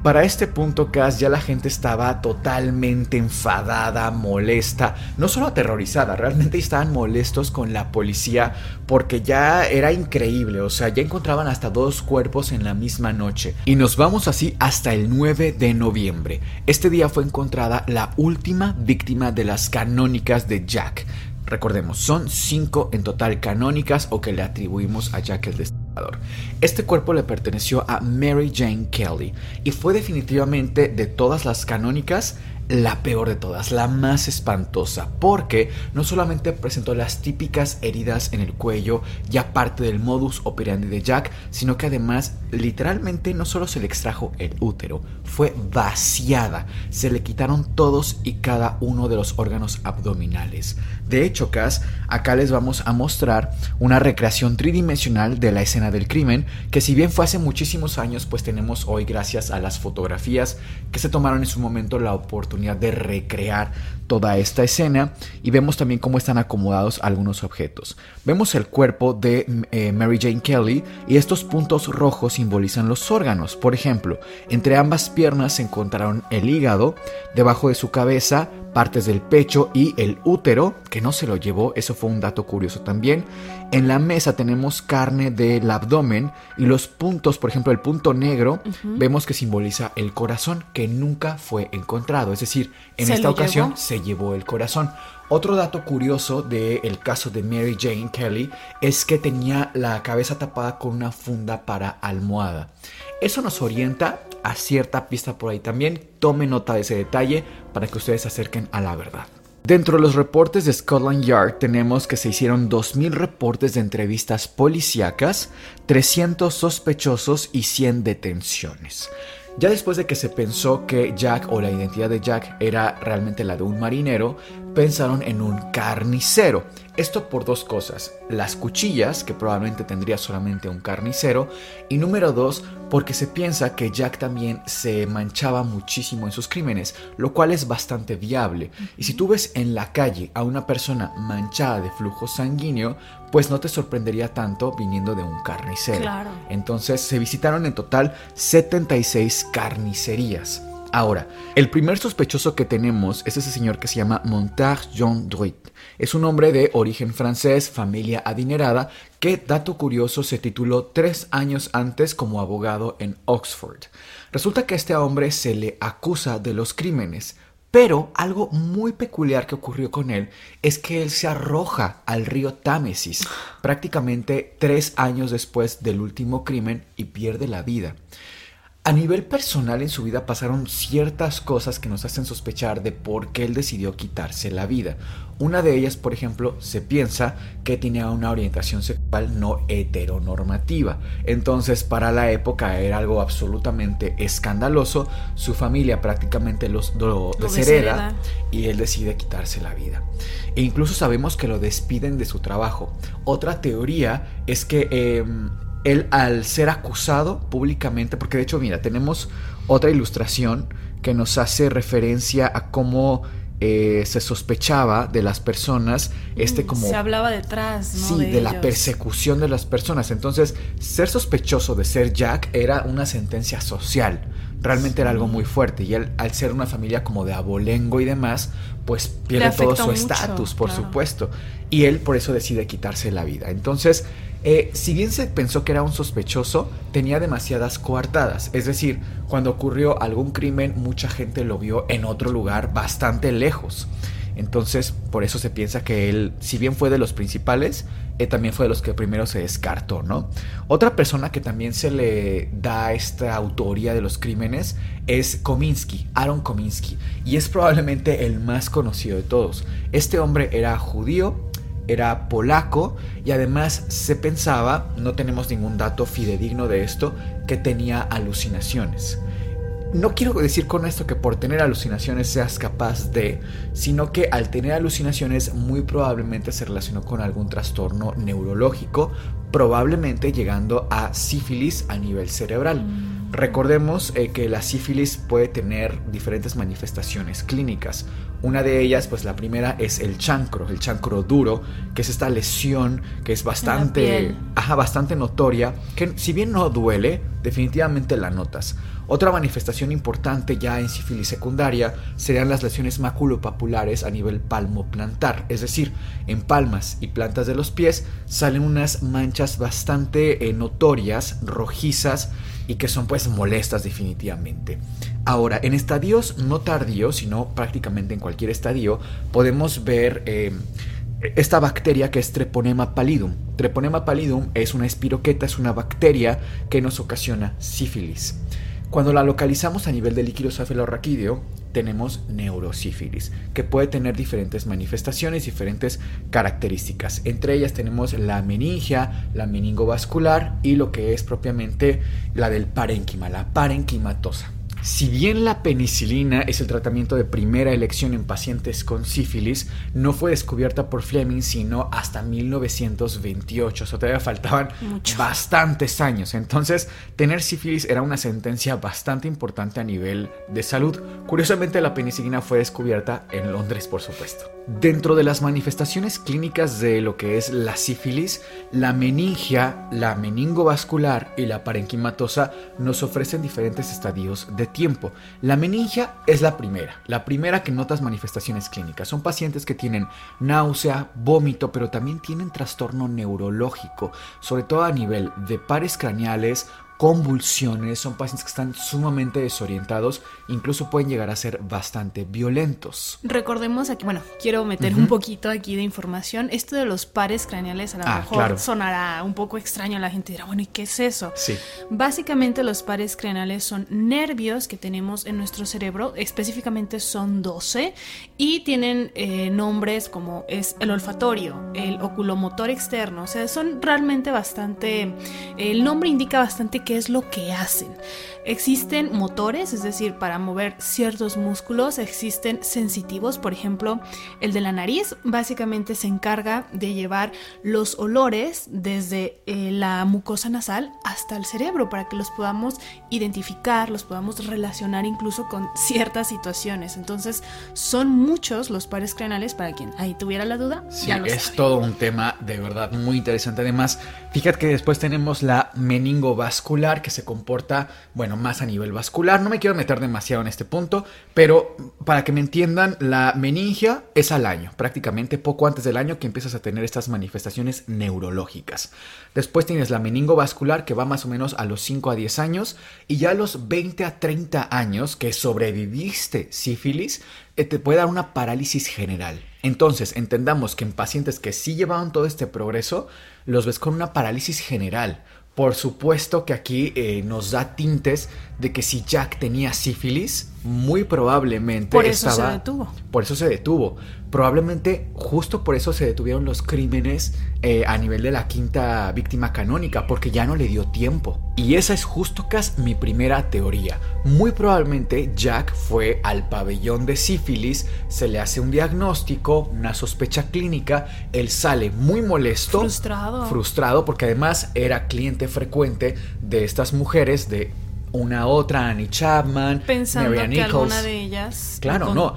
Para este punto, Cass, ya la gente estaba totalmente enfadada, molesta, no solo aterrorizada, realmente estaban molestos con la policía porque ya era increíble, o sea, ya encontraban hasta dos cuerpos en la misma noche. Y nos vamos así hasta el 9 de noviembre. Este día fue encontrada la última víctima de las canónicas de Jack. Recordemos, son cinco en total canónicas o que le atribuimos a Jack el Este cuerpo le perteneció a Mary Jane Kelly y fue definitivamente de todas las canónicas la peor de todas, la más espantosa, porque no solamente presentó las típicas heridas en el cuello, ya parte del modus operandi de Jack, sino que además literalmente no solo se le extrajo el útero, fue vaciada, se le quitaron todos y cada uno de los órganos abdominales. De hecho, Cass, acá les vamos a mostrar una recreación tridimensional de la escena del crimen, que si bien fue hace muchísimos años, pues tenemos hoy gracias a las fotografías que se tomaron en su momento la oportunidad de recrear toda esta escena y vemos también cómo están acomodados algunos objetos. Vemos el cuerpo de eh, Mary Jane Kelly y estos puntos rojos simbolizan los órganos. Por ejemplo, entre ambas piernas se encontraron el hígado, debajo de su cabeza partes del pecho y el útero, que no se lo llevó, eso fue un dato curioso también. En la mesa tenemos carne del abdomen y los puntos, por ejemplo, el punto negro, vemos que simboliza el corazón, que nunca fue encontrado, es decir, en esta ocasión se llevó el corazón. Otro dato curioso del caso de Mary Jane Kelly es que tenía la cabeza tapada con una funda para almohada. Eso nos orienta a cierta pista por ahí también. Tome nota de ese detalle para que ustedes se acerquen a la verdad. Dentro de los reportes de Scotland Yard tenemos que se hicieron 2.000 reportes de entrevistas policíacas, 300 sospechosos y 100 detenciones. Ya después de que se pensó que Jack o la identidad de Jack era realmente la de un marinero, pensaron en un carnicero. Esto por dos cosas. Las cuchillas, que probablemente tendría solamente un carnicero. Y número dos, porque se piensa que Jack también se manchaba muchísimo en sus crímenes, lo cual es bastante viable. Y si tú ves en la calle a una persona manchada de flujo sanguíneo, pues no te sorprendería tanto viniendo de un carnicero. Entonces se visitaron en total 76 carnicerías. Ahora, el primer sospechoso que tenemos es ese señor que se llama Montage Jean Druit. Es un hombre de origen francés, familia adinerada, que, dato curioso, se tituló tres años antes como abogado en Oxford. Resulta que este hombre se le acusa de los crímenes, pero algo muy peculiar que ocurrió con él es que él se arroja al río Támesis prácticamente tres años después del último crimen y pierde la vida. A nivel personal en su vida pasaron ciertas cosas que nos hacen sospechar de por qué él decidió quitarse la vida. Una de ellas, por ejemplo, se piensa que tenía una orientación sexual no heteronormativa. Entonces, para la época era algo absolutamente escandaloso. Su familia prácticamente los, lo, deshereda y él decide quitarse la vida. E incluso sabemos que lo despiden de su trabajo. Otra teoría es que... Em, él al ser acusado públicamente, porque de hecho, mira, tenemos otra ilustración que nos hace referencia a cómo eh, se sospechaba de las personas, este como... Se hablaba detrás, ¿no? Sí, de, la persecución de las personas. Entonces, ser sospechoso de ser Jack era una sentencia social. realmente era algo muy fuerte. Y él, al ser una familia como de abolengo y demás, pues pierde todo su estatus, por supuesto. Y él por eso decide quitarse la vida. Entonces, eh, si bien se pensó que era un sospechoso, tenía demasiadas coartadas. Es decir, cuando ocurrió algún crimen, mucha gente lo vio en otro lugar bastante lejos. Entonces, por eso se piensa que él, si bien fue de los principales, eh, también fue de los que primero se descartó, ¿no? Otra persona que también se le da esta autoría de los crímenes es Kominsky, Aaron Kominsky, y es probablemente el más conocido de todos. Este hombre era judío, era polaco y además se pensaba, no tenemos ningún dato fidedigno de esto, que tenía alucinaciones. No quiero decir con esto que por tener alucinaciones seas capaz de, sino que al tener alucinaciones muy probablemente se relacionó con algún trastorno neurológico, probablemente llegando a sífilis a nivel cerebral. Recordemos eh, que la sífilis puede tener diferentes manifestaciones clínicas. Una de ellas, pues la primera es el chancro, el chancro duro, que es esta lesión que es bastante, ajá, bastante notoria, que si bien no duele, definitivamente la notas. Otra manifestación importante ya en sífilis secundaria serían las lesiones maculopapulares a nivel palmo-plantar, es decir, en palmas y plantas de los pies salen unas manchas bastante eh, notorias, rojizas y que son pues molestas definitivamente. Ahora, en estadios no tardíos, sino prácticamente en cualquier estadio, podemos ver eh, esta bacteria que es Treponema pallidum. Treponema pallidum es una espiroqueta, es una bacteria que nos ocasiona sífilis. Cuando la localizamos a nivel de líquido cefalorraquídeo, tenemos neurosífilis, que puede tener diferentes manifestaciones, diferentes características. Entre ellas tenemos la meningia, la meningovascular y lo que es propiamente la del parénquima, la parenquimatosa. Si bien la penicilina es el tratamiento de primera elección en pacientes con sífilis, no fue descubierta por Fleming sino hasta 1928, o sea, todavía faltaban bastantes años. Entonces, tener sífilis era una sentencia bastante importante a nivel de salud. Curiosamente, la penicilina fue descubierta en Londres, por supuesto. Dentro de las manifestaciones clínicas de lo que es la sífilis, la meningia, la meningovascular y la parenquimatosa nos ofrecen diferentes estadios de tiempo. La meningia es la primera, la primera que notas manifestaciones clínicas. Son pacientes que tienen náusea, vómito, pero también tienen trastorno neurológico, sobre todo a nivel de pares craneales, convulsiones, son pacientes que están sumamente desorientados, incluso pueden llegar a ser bastante violentos. Recordemos aquí, bueno, quiero meter un poquito aquí de información. Esto de los pares craneales a lo ah, mejor sonará un poco extraño, la gente dirá, bueno, ¿y qué es eso? Sí. Básicamente los pares craneales son nervios que tenemos en nuestro cerebro, específicamente son 12 y tienen eh, nombres como es el olfatorio, el oculomotor externo, o sea, son realmente bastante, el nombre indica bastante qué es lo que hacen. Existen motores, es decir, para mover ciertos músculos, existen sensitivos, por ejemplo, el de la nariz básicamente se encarga de llevar los olores desde eh, la mucosa nasal hasta el cerebro para que los podamos identificar, los podamos relacionar incluso con ciertas situaciones. Entonces, son muchos los pares craneales para quien ahí tuviera la duda. Sí, es todo un tema de verdad muy interesante. Además, fíjate que después tenemos la meningovascular que se comporta, bueno, más a nivel vascular. No me quiero meter demasiado en este punto, pero para que me entiendan, la meningia es al año, prácticamente poco antes del año que empiezas a tener estas manifestaciones neurológicas. Después tienes la meningovascular que va más o menos a los 5 a 10 años y ya a los 20 a 30 años que sobreviviste sífilis, te puede dar una parálisis general. Entonces, entendamos que en pacientes que sí llevaban todo este progreso, los ves con una parálisis general por supuesto que aquí eh, nos da tintes de que si Jack tenía sífilis, muy probablemente por eso se detuvo. Por eso se detuvo. Probablemente justo por eso se detuvieron los crímenes eh, a nivel de la quinta víctima canónica, porque ya no le dio tiempo. Y esa es justo casi mi primera teoría. Muy probablemente Jack fue al pabellón de sífilis, se le hace un diagnóstico, una sospecha clínica, él sale muy molesto, frustrado, frustrado porque además era cliente frecuente de estas mujeres de una otra, Annie Chapman, pensando que alguna de ellas. Claro, no,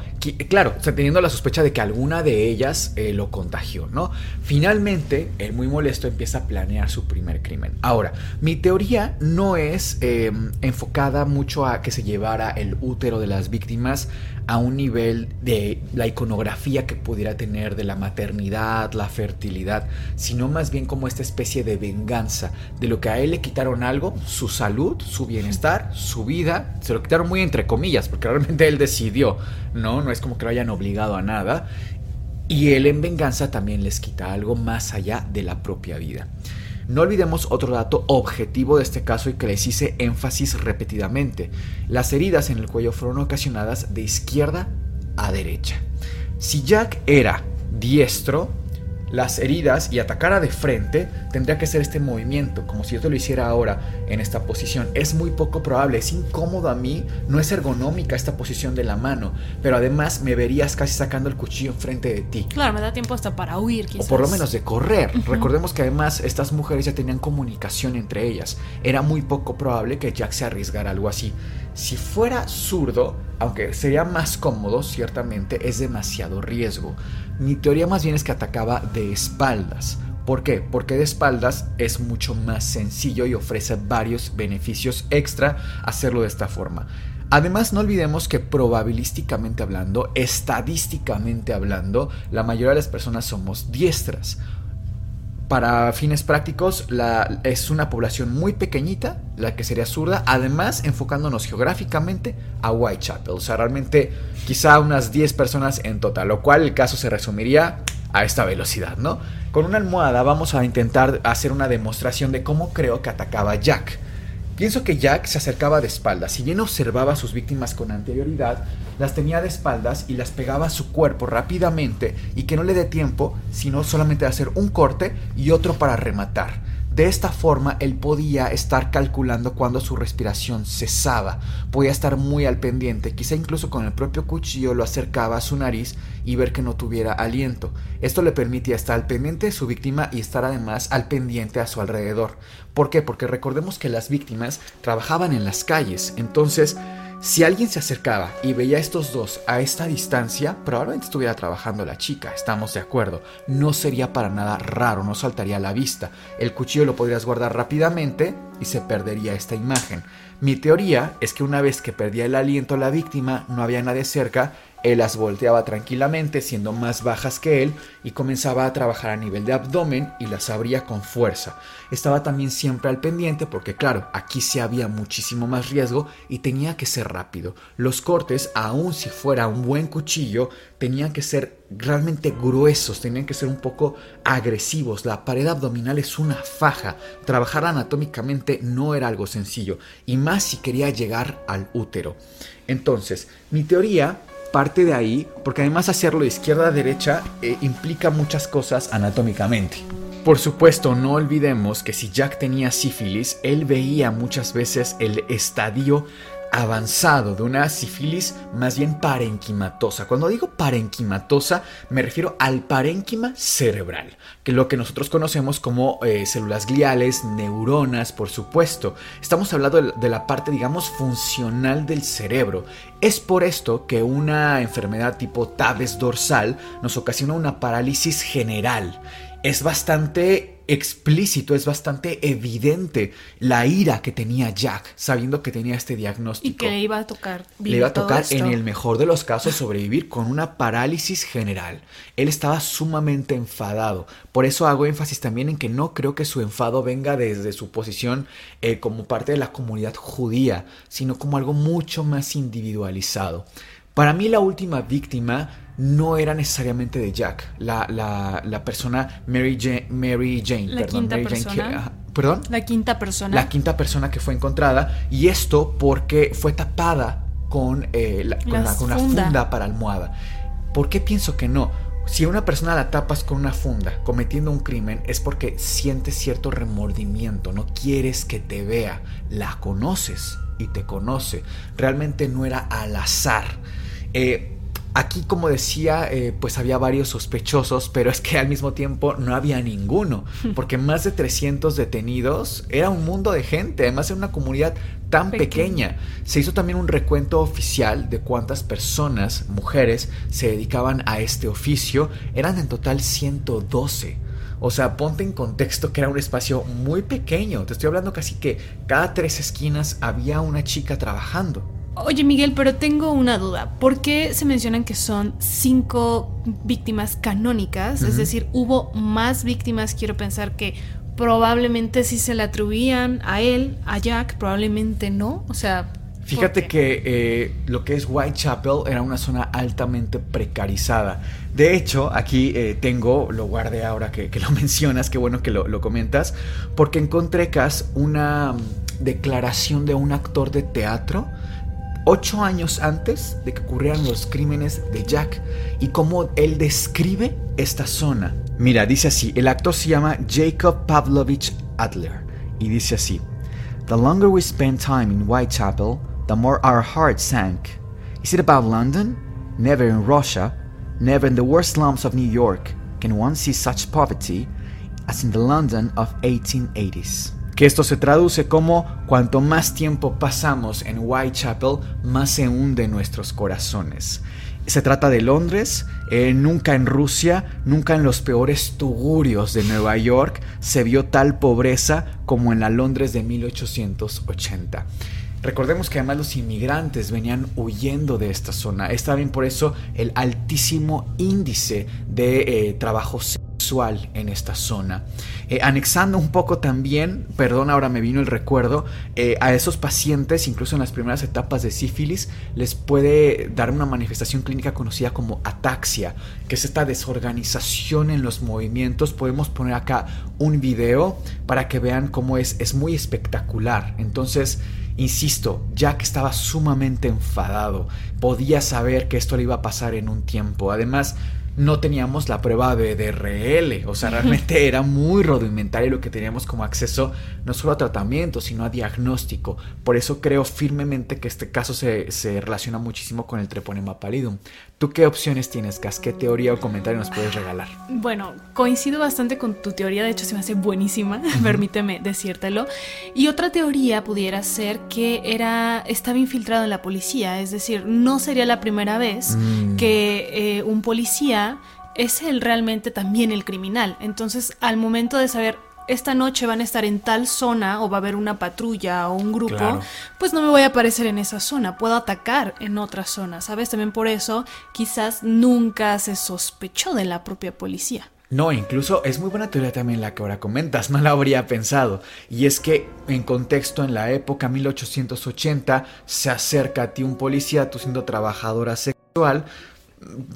claro, teniendo la sospecha de que alguna de ellas eh, lo contagió, ¿no? Finalmente, él muy molesto empieza a planear su primer crimen. Ahora, mi teoría no es em, enfocada mucho a que se llevara el útero de las víctimas a un nivel de la iconografía que pudiera tener de la maternidad, la fertilidad, sino más bien como esta especie de venganza de lo que a él le quitaron algo, su salud, su bienestar, su vida, se lo quitaron muy entre comillas, porque realmente él decidió, ¿no? No es como que lo hayan obligado a nada. Y él en venganza también les quita algo más allá de la propia vida. No olvidemos otro dato objetivo de este caso y que les hice énfasis repetidamente. Las heridas en el cuello fueron ocasionadas de izquierda a derecha. Si Jack era diestro, las heridas y atacara de frente, tendría que ser este movimiento, como si yo te lo hiciera ahora en esta posición. Es muy poco probable, es incómodo a mí, no es ergonómica esta posición de la mano, pero además me verías casi sacando el cuchillo enfrente de ti. Claro, me da tiempo hasta para huir, quizás. O por lo menos de correr. Recordemos que además estas mujeres ya tenían comunicación entre ellas. Era muy poco probable que Jack se arriesgara algo así. Si fuera zurdo, aunque sería más cómodo, ciertamente es demasiado riesgo. Mi teoría más bien es que atacaba de espaldas. ¿Por qué? Porque de espaldas es mucho más sencillo y ofrece varios beneficios extra hacerlo de esta forma. Además, no olvidemos que probabilísticamente hablando, estadísticamente hablando, la mayoría de las personas somos diestras para fines prácticos, es una población muy pequeñita, la que sería zurda, además enfocándonos geográficamente a Whitechapel. O sea, realmente quizá unas 10 personas en total, lo cual el caso se resumiría a esta velocidad, ¿no? Con una almohada vamos a intentar hacer una demostración de cómo creo que atacaba Jack. Pienso que Jack se acercaba de espaldas, si bien observaba a sus víctimas con anterioridad, las tenía de espaldas y las pegaba a su cuerpo rápidamente y que no le dé tiempo, sino solamente hacer un corte y otro para rematar. De esta forma, él podía estar calculando cuando su respiración cesaba, podía estar muy al pendiente, quizá incluso con el propio cuchillo lo acercaba a su nariz y ver que no tuviera aliento. Esto le permitía estar al pendiente de su víctima y estar además al pendiente a su alrededor. ¿Por qué? Porque recordemos que las víctimas trabajaban en las calles, entonces si alguien se acercaba y veía a estos dos a esta distancia, probablemente estuviera trabajando la chica, estamos de acuerdo. No sería para nada raro, no saltaría a la vista. El cuchillo lo podrías guardar rápidamente y se perdería esta imagen. Mi teoría es que una vez que perdía el aliento la víctima, no había nadie cerca él las volteaba tranquilamente, siendo más bajas que él, y comenzaba a trabajar a nivel de abdomen y las abría con fuerza. Estaba también siempre al pendiente porque claro, aquí sí había muchísimo más riesgo y tenía que ser rápido. Los cortes, aun si fuera un buen cuchillo, tenían que ser realmente gruesos, tenían que ser un poco agresivos. La pared abdominal es una faja. Trabajar anatómicamente no era algo sencillo, y más si quería llegar al útero. Entonces, mi teoría parte de ahí, porque además hacerlo de izquierda a derecha eh, implica muchas cosas anatómicamente. Por supuesto, no olvidemos que si Jack tenía sífilis, él veía muchas veces el estadio avanzado de una sífilis más bien parenquimatosa. Cuando digo parenquimatosa me refiero al parénquima cerebral, que es lo que nosotros conocemos como eh, células gliales, neuronas, por supuesto. Estamos hablando de la parte, digamos, funcional del cerebro. Es por esto que una enfermedad tipo tabes dorsal nos ocasiona una parálisis general. Es bastante explícito, es bastante evidente la ira que tenía Jack, sabiendo que tenía este diagnóstico. Y que le iba a tocar. Le iba a tocar, en el mejor de los casos, sobrevivir con una parálisis general. Él estaba sumamente enfadado. Por eso hago énfasis también en que no creo que su enfado venga desde su posición eh, como parte de la comunidad judía, sino como algo mucho más individualizado. Para mí la última víctima no era necesariamente de Jack, la, la, persona Mary Jane, Mary Jane la perdón, quinta persona. ¿Perdón? La quinta persona. La quinta persona que fue encontrada y esto porque fue tapada con, eh, con, una funda para almohada. ¿Por qué pienso que no? Si una persona la tapas con una funda cometiendo un crimen es porque sientes cierto remordimiento, no quieres que te vea, la conoces y te conoce. Realmente no era al azar. Eh, Aquí, como decía, eh, pues había varios sospechosos, pero es que al mismo tiempo no había ninguno, <laughs> porque más de 300 detenidos era un mundo de gente, además era una comunidad tan pequeña. Se hizo también un recuento oficial de cuántas personas, mujeres, se dedicaban a este oficio. Eran en total 112. O sea, ponte en contexto que era un espacio muy pequeño. Te estoy hablando casi que cada tres esquinas había una chica trabajando. Oye Miguel, pero tengo una duda. ¿Por qué se mencionan que son cinco víctimas canónicas? Es decir, hubo más víctimas, quiero pensar que probablemente sí se le atribuían a él, a Jack, probablemente no. O sea... Fíjate que eh, lo que es Whitechapel era una zona altamente precarizada. De hecho, aquí eh, tengo, lo guardé ahora que, lo <laughs> mencionas, qué bueno que lo, lo comentas, porque encontré cas una mm, declaración de un actor de teatro ocho años antes de que ocurrieran los crímenes de Jack y cómo él describe esta zona. Mira, dice así, el actor se llama Jacob Pavlovich Adler y dice así, The longer we spent time in Whitechapel, the more our hearts sank. Is it about London? Never in Russia, never in the worst slums of New York can one see such poverty as in the London of 1880s que esto se traduce como cuanto más tiempo pasamos en Whitechapel, más se hunde nuestros corazones. Se trata de Londres, eh, nunca en Rusia, nunca en los peores tugurios de Nueva York se vio tal pobreza como en la Londres de 1880. Recordemos que además los inmigrantes venían huyendo de esta zona. Está bien por eso el altísimo índice de eh, en esta zona. Eh, anexando un poco también, perdón, ahora me vino el recuerdo, eh, a esos pacientes, incluso en las primeras etapas de sífilis, les puede dar una manifestación clínica conocida como ataxia, que es esta desorganización en los movimientos. Podemos poner acá un video para que vean cómo es, es muy espectacular. Entonces, Insisto, Jack estaba sumamente enfadado, podía saber que esto le iba a pasar en un tiempo. Además, no teníamos la prueba de DRL, o sea, realmente era muy rudimentario lo que teníamos como acceso no solo a tratamiento, sino a diagnóstico. Por eso creo firmemente que este caso se, se relaciona muchísimo con el treponema pallidum. ¿Tú qué opciones tienes, Gas? ¿Qué teoría o comentario nos puedes regalar? Bueno, coincido bastante con tu teoría, de hecho se me hace buenísima, <laughs> permíteme decírtelo. Y otra teoría pudiera ser que era estaba infiltrado en la policía, es decir, no sería la primera vez mm. que eh, un policía es el realmente también el criminal. Entonces, al momento de saber esta noche van a estar en tal zona o va a haber una patrulla o un grupo, pues no me voy a aparecer en esa zona, puedo atacar en otra zona, ¿sabes? También por eso quizás nunca se sospechó de la propia policía. No, incluso es muy buena teoría también la que ahora comentas, <laughs> no la habría pensado. Y es que en contexto, en la época 1880, se acerca a ti un policía, tú siendo trabajadora sexual,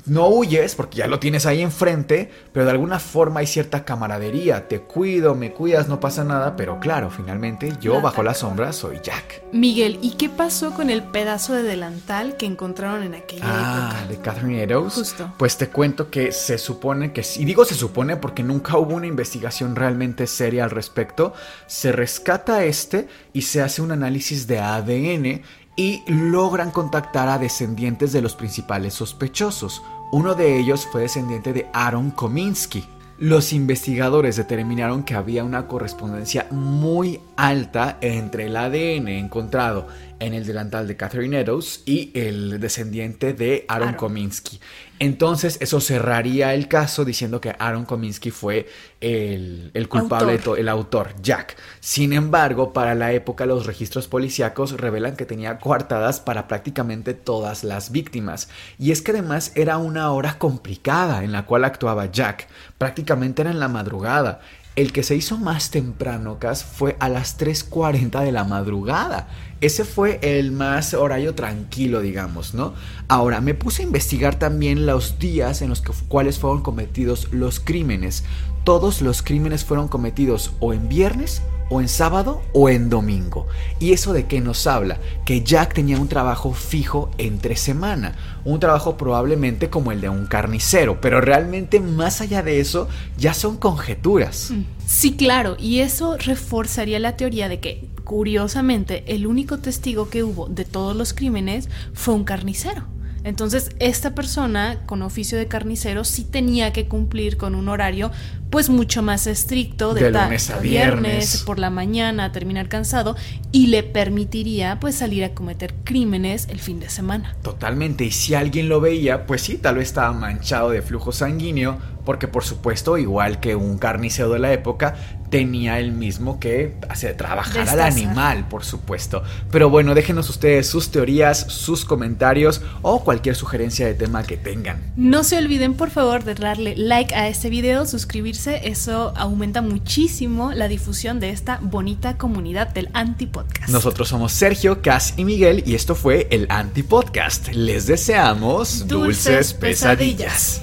no huyes porque ya lo tienes ahí enfrente, pero de alguna forma hay cierta camaradería. Te cuido, me cuidas, no pasa nada, pero claro, finalmente yo bajo la sombra soy Jack. Miguel, ¿y qué pasó con el pedazo de delantal que encontraron en aquella ah, época? de Catherine Eddowes. Justo. Pues te cuento que se supone que, y digo se supone porque nunca hubo una investigación realmente seria al respecto, se rescata este y se hace un análisis de ADN y logran contactar a descendientes de los principales sospechosos. Uno de ellos fue descendiente de Aaron Kominsky. Los investigadores determinaron que había una correspondencia muy alta entre el ADN encontrado en el delantal de Catherine Eddowes y el descendiente de Aaron, Kominsky. Entonces, eso cerraría el caso diciendo que Aaron Kominsky fue el, culpable, el autor, Jack. Sin embargo, para la época, los registros policíacos revelan que tenía coartadas para prácticamente todas las víctimas. Y es que además era una hora complicada en la cual actuaba Jack. Prácticamente era en la madrugada. El que se hizo más temprano, Cas, fue a las 3.40 de la madrugada. Ese fue el más horario tranquilo, digamos, ¿no? Ahora, me puse a investigar también los días en los cuales fueron cometidos los crímenes. Todos los crímenes fueron cometidos o en viernes o en sábado o en domingo. ¿Y eso de qué nos habla? Que Jack tenía un trabajo fijo entre semana, un trabajo probablemente como el de un carnicero, pero realmente más allá de eso ya son conjeturas. Mm. Sí, claro, y eso reforzaría la teoría de que, curiosamente, el único testigo que hubo de todos los crímenes fue un carnicero. Entonces, esta persona con oficio de carnicero sí tenía que cumplir con un horario pues mucho más estricto de, lunes a viernes. por la mañana, terminar cansado y le permitiría pues salir a cometer crímenes el fin de semana. Totalmente, y si alguien lo veía, pues sí, tal vez estaba manchado de flujo sanguíneo, porque por supuesto, igual que un carnicero de la época, tenía el mismo que hacer trabajar al animal, por supuesto. Pero bueno, déjenos ustedes sus teorías, sus comentarios o cualquier sugerencia de tema que tengan. No se olviden, por favor, de darle like a este video, suscribirse, eso aumenta muchísimo la difusión de esta bonita comunidad del Antipodcast. Nosotros somos Sergio, Cas y Miguel y esto fue el Antipodcast. Les deseamos dulces, pesadillas.